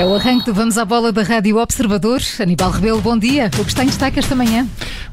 É o arranque do Vamos à Bola da Rádio Observador. Aníbal Rebelo, bom dia. O que está em destaque esta manhã?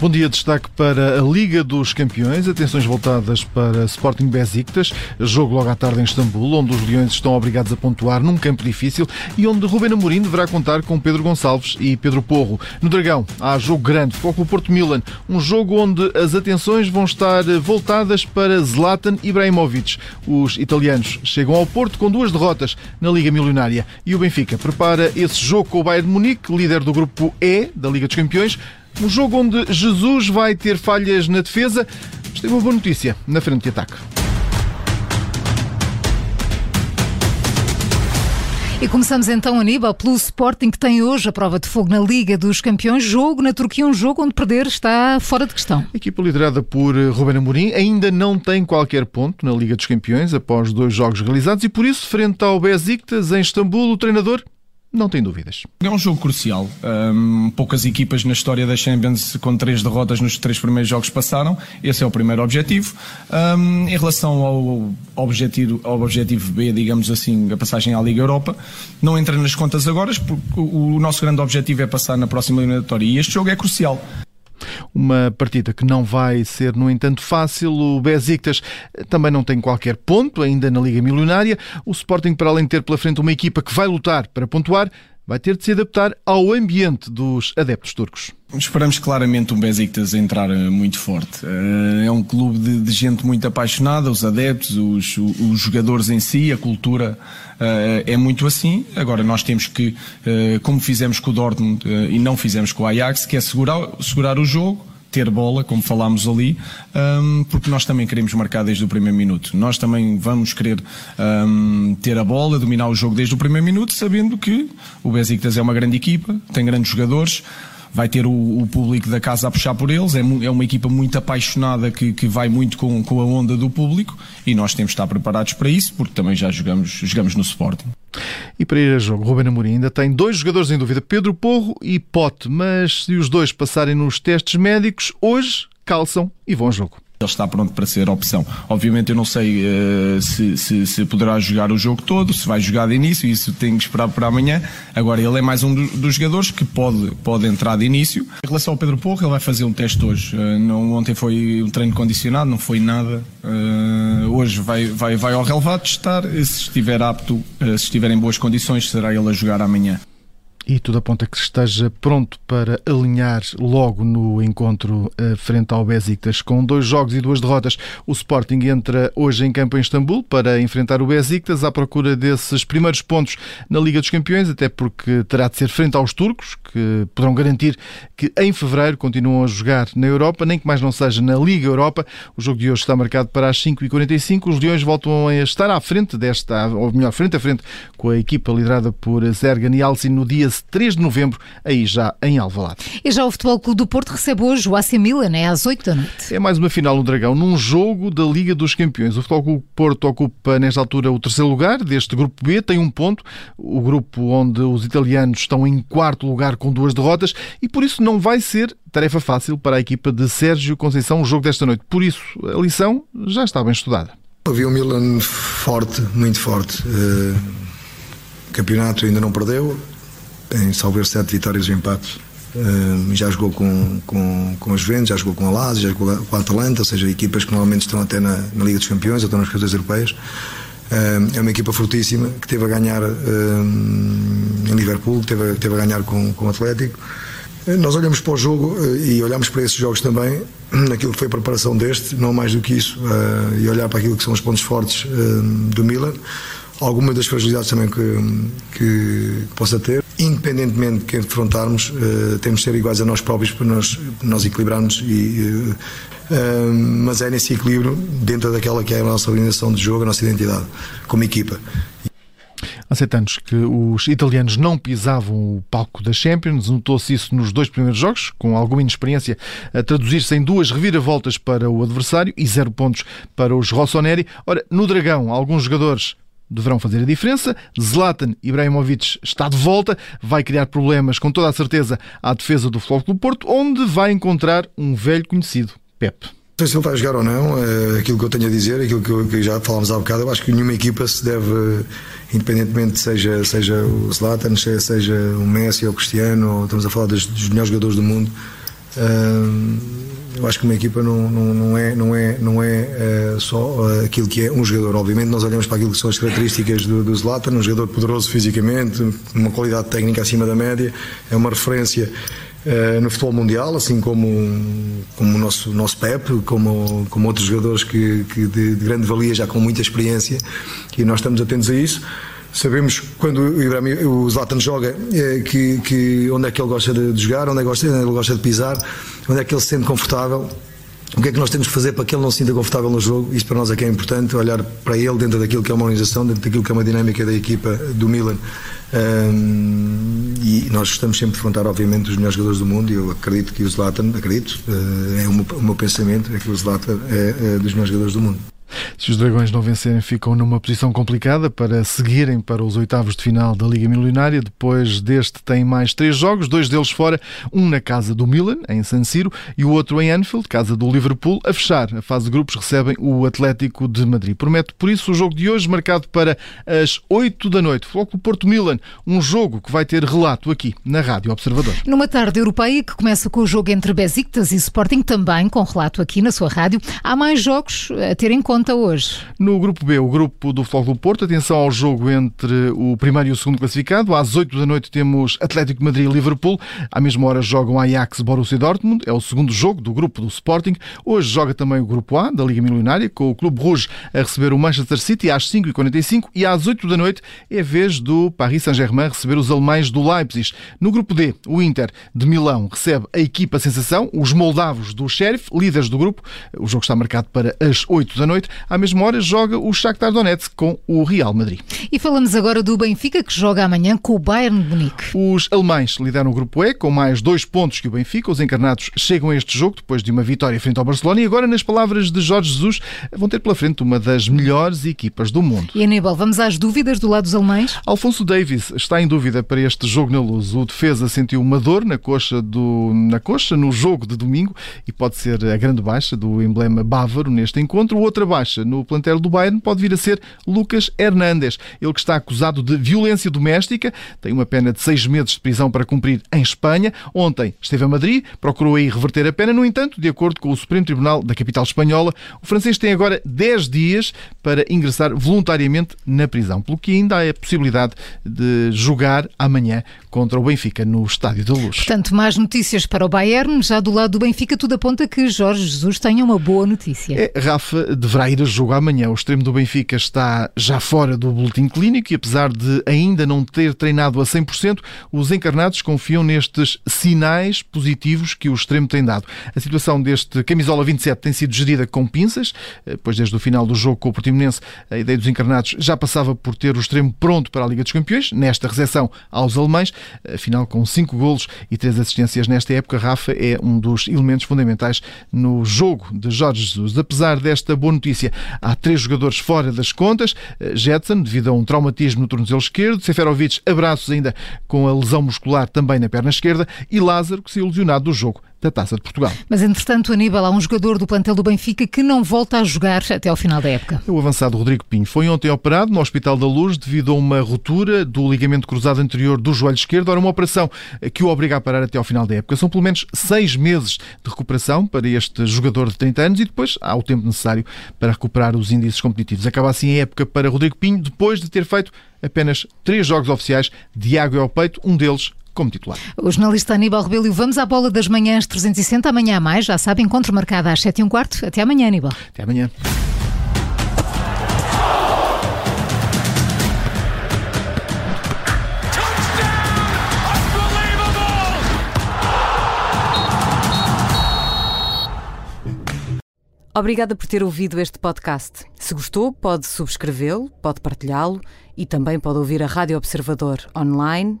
Bom dia, destaque para a Liga dos Campeões. Atenções voltadas para Sporting Besiktas. Jogo logo à tarde em Istambul, onde os Leões estão obrigados a pontuar num campo difícil e onde Ruben Amorim deverá contar com Pedro Gonçalves e Pedro Porro. No Dragão, há jogo grande, foco o Porto Milan. Um jogo onde as atenções vão estar voltadas para Zlatan Ibrahimovic. Os italianos chegam ao Porto com duas derrotas na Liga Milionária. E o Benfica prepara esse jogo com o Bayern de Munique, líder do grupo E da Liga dos Campeões. Um jogo onde Jesus vai ter falhas na defesa, mas tem uma boa notícia na frente de ataque. E começamos então, Aníbal, pelo Sporting que tem hoje a prova de fogo na Liga dos Campeões. Jogo na Turquia, um jogo onde perder está fora de questão. A equipa liderada por Ruben Amorim ainda não tem qualquer ponto na Liga dos Campeões após dois jogos realizados e por isso, frente ao Besiktas em Istambul, o treinador não tem dúvidas. É um jogo crucial. Um, poucas equipas na história da Champions com três derrotas nos três primeiros jogos passaram. Esse é o primeiro objetivo. Um, em relação ao objetivo, ao objetivo B, digamos assim, a passagem à Liga Europa, não entra nas contas agora, porque o nosso grande objetivo é passar na próxima eliminatória e este jogo é crucial. Uma partida que não vai ser, no entanto, fácil. O Besiktas também não tem qualquer ponto ainda na Liga Milionária. O Sporting, para além de ter pela frente uma equipa que vai lutar para pontuar, vai ter de se adaptar ao ambiente dos adeptos turcos. Esperamos claramente um Besiktas entrar eh, muito forte. Eh, é um clube de, de gente muito apaixonada, os adeptos, os, os, jogadores em si, a cultura eh, é muito assim. Agora nós temos que, como fizemos com o Dortmund e não fizemos com o Ajax, que é segurar, segurar o jogo, ter bola, como falámos ali, um, porque nós também queremos marcar desde o primeiro minuto. Nós também vamos querer um, ter a bola, dominar o jogo desde o primeiro minuto, sabendo que o Besiktas é uma grande equipa, tem grandes jogadores, vai ter o, o, público da casa a puxar por eles. É, é uma equipa muito apaixonada que, que vai muito com, com, a onda do público e nós temos de estar preparados para isso, porque também já jogamos, jogamos no Sporting. E para ir a jogo, Ruben Amorim ainda tem dois jogadores em dúvida, Pedro Porro e Pote, mas se os dois passarem nos testes médicos, hoje calçam e vão a jogo ele está pronto para ser opção. Obviamente eu não sei uh, se, se, se, poderá jogar o jogo todo, se vai jogar de início, isso tenho que esperar para amanhã. Agora ele é mais um do, dos jogadores que pode, pode entrar de início. Em relação ao Pedro Porro, ele vai fazer um teste hoje. Uh, não, ontem foi um treino condicionado, não foi nada. Uh, hoje vai, vai, vai ao relevado testar, se estiver apto, se estiver em boas condições, será ele a jogar amanhã. E tudo aponta que esteja pronto para alinhar logo no encontro eh, frente ao Besiktas. Com dois jogos e duas derrotas, o Sporting entra hoje em campo em Istambul para enfrentar o Besiktas à procura desses primeiros pontos na Liga dos Campeões, até porque terá de ser frente aos turcos, que poderão garantir que em fevereiro continuam a jogar na Europa, nem que mais não seja na Liga Europa. O jogo de hoje está marcado para as 5h45. Os Leões voltam a estar à frente desta, ou melhor, frente a frente com a equipa liderada por Zergan e Alcin no dia 3 de novembro, aí já em Alvalade. E já o Futebol Clube do Porto recebe hoje o AC Milan, é às 8 da noite. É mais uma final no Dragão, num jogo da Liga dos Campeões. O Futebol Clube do Porto ocupa nesta altura o terceiro lugar deste grupo B, tem um ponto, o grupo onde os italianos estão em quarto lugar com duas derrotas e por isso não vai ser tarefa fácil para a equipa de Sérgio Conceição o jogo desta noite. Por isso, a lição já está bem estudada. Havia um Milan forte, muito forte. Uh, campeonato ainda não perdeu, tem salvo sete vitórias e empates. Uh, já jogou com, com, com as Juventus, já jogou com a Lazio, já jogou com a Atalanta, ou seja, equipas que normalmente estão até na, na Liga dos Campeões ou estão nas coisas europeias. Uh, é uma equipa fortíssima que teve a ganhar uh, em Liverpool, teve, teve a ganhar com, com o Atlético. Nós olhamos para o jogo e olhamos para esses jogos também, naquilo que foi a preparação deste, não mais do que isso, e olhar para aquilo que são os pontos fortes do Milan algumas das fragilidades também que, que, possa ter. Independentemente de quem enfrentarmos, uh, temos de ser iguais a nós próprios para nós, nós equilibrarmos. E, uh, mas é nesse equilíbrio, dentro daquela que é a nossa organização de jogo, a nossa identidade, como equipa. Há sete anos que os italianos não pisavam o palco da Champions, notou-se isso nos dois primeiros jogos, com alguma inexperiência a traduzir-se em duas reviravoltas para o adversário e zero pontos para os Rossoneri. Ora, no Dragão, alguns jogadores deverão fazer a diferença. Zlatan Ibrahimovic está de volta, vai criar problemas com toda a certeza à defesa do Futebol Clube Porto, onde vai encontrar um velho conhecido, Pep. sei se ele vai jogar ou não, é aquilo que eu tenho a dizer, aquilo que, já falámos há bocado, eu acho que nenhuma equipa se deve, independentemente seja, seja o Zlatan, seja o Messi ou o Cristiano, ou estamos a falar dos, dos melhores jogadores do mundo, eu acho que uma equipa não, não, não é, não é, não é uh, só uh, aquilo que é um jogador. Obviamente, nós olhamos para aquilo que são as características do, do Zlatan, um jogador poderoso fisicamente, uma qualidade técnica acima da média, é uma referência uh, no futebol mundial, assim como, como o nosso, nosso Pep, como, como outros jogadores que, que de, de grande valia, já com muita experiência, e nós estamos atentos a isso. Sabemos quando o, Ibrahim, o Zlatan joga que, que onde é que ele gosta de, jogar, onde é que gosta, onde ele gosta de pisar, onde é que ele se sente confortável. O que é que nós temos que fazer para que ele não se sinta confortável no jogo? Isto para nós é que é importante, olhar para ele dentro daquilo que é uma organização, dentro daquilo que é uma dinâmica da equipa do Milan. Um, e nós estamos sempre a defrontar, obviamente, os melhores jogadores do mundo. E eu acredito que o Zlatan, acredito, uh, é o meu, o meu, pensamento, é que o Zlatan é, é dos melhores jogadores do mundo. Se os Dragões não vencerem, ficam numa posição complicada para seguirem para os oitavos de final da Liga Milionária. Depois deste, tem mais três jogos, dois deles fora, um na casa do Milan, em San Siro, e o outro em Anfield, casa do Liverpool. A fechar a fase de grupos, recebem o Atlético de Madrid. Promete, por isso, o jogo de hoje, marcado para as oito da noite. Foco Porto Milan, um jogo que vai ter relato aqui na Rádio Observador. Numa tarde europeia que começa com o jogo entre Besiktas e Sporting, também com relato aqui na sua rádio. Há mais jogos a ter em conta conta hoje? No grupo B, o grupo do Futebol do Porto. Atenção ao jogo entre o primeiro e o segundo classificado. Às 8 da noite temos Atlético de Madrid e Liverpool. À mesma hora jogam Ajax Borussia Dortmund. É o segundo jogo do grupo do Sporting. Hoje joga também o grupo A da Liga Milionária, com o Clube Rouge a receber o Manchester City às 5h45 e às 8 da noite é vez do Paris Saint-Germain receber os alemães do Leipzig. No grupo D, o Inter de Milão recebe a equipa sensação, os moldavos do Sheriff, líderes do grupo. O jogo está marcado para as 8 da noite. À mesma hora joga o Shakhtar Donetsk com o Real Madrid. E falamos agora do Benfica, que joga amanhã com o Bayern de Munique. Os alemães lideram o grupo E com mais dois pontos que o Benfica. Os encarnados chegam a este jogo depois de uma vitória frente ao Barcelona e agora, nas palavras de Jorge Jesus, vão ter pela frente uma das melhores equipas do mundo. E Aníbal, vamos às dúvidas do lado dos alemães? Alfonso Davis está em dúvida para este jogo na luz. O defesa sentiu uma dor na coxa, do, na coxa no jogo de domingo e pode ser a grande baixa do emblema bávaro neste encontro. Outra baixa no plantel do Bayern pode vir a ser Lucas Hernández. Ele que está acusado de violência doméstica, tem uma pena de seis meses de prisão para cumprir em Espanha. Ontem esteve a Madrid, procurou aí reverter a pena. No entanto, de acordo com o Supremo Tribunal da capital espanhola, o francês tem agora 10 dias para ingressar voluntariamente na prisão, pelo que ainda há a possibilidade de jogar amanhã contra o Benfica no Estádio da Luz. Portanto, mais notícias para o Bayern. Já do lado do Benfica, tudo aponta que Jorge Jesus tenha uma boa notícia. É, Rafa deverá ir a jogo amanhã. O extremo do Benfica está já fora do boletim clínico e, apesar de ainda não ter treinado a 100%, os encarnados confiam nestes sinais positivos que o extremo tem dado. A situação deste camisola 27 tem sido gerida com pinças, eh, pois desde o final do jogo com o Portimonense, a ideia dos encarnados já passava por ter o extremo pronto para a Liga dos Campeões, nesta recepção aos alemães, afinal com 5 golos e 3 assistências nesta época, Rafa é um dos elementos fundamentais no jogo de Jorge Jesus. Apesar desta boa notícia, há três jogadores fora das contas. Eh, Jetson, devido a um traumatismo no tornozelo esquerdo. Seferovic, abraços ainda com a lesão muscular também na perna esquerda. E Lázaro, que se ilusionado do jogo da Taça de Portugal. Mas, entretanto, Aníbal, há um jogador do plantel do Benfica que não volta a jogar até ao final da época. O avançado Rodrigo Pinho foi ontem operado no Hospital da Luz devido a uma ruptura do ligamento cruzado anterior do joelho esquerdo. Ora, uma operação que o obriga a parar até ao final da época. São pelo menos seis meses de recuperação para este jogador de 30 anos e depois há o tempo necessário para recuperar os índices competitivos. Acaba assim a época para Rodrigo Pinho depois de ter feito apenas três jogos oficiais de água ao peito, um deles como titular. O jornalista Aníbal Rebelo, vamos à bola das manhãs 360, amanhã a mais, já sabe, encontro marcado às 7 e um quarto. Até amanhã, Aníbal. Até amanhã. Obrigada por ter ouvido este podcast. Se gostou, pode subscrevê-lo, pode partilhá-lo e também pode ouvir a Rádio Observador online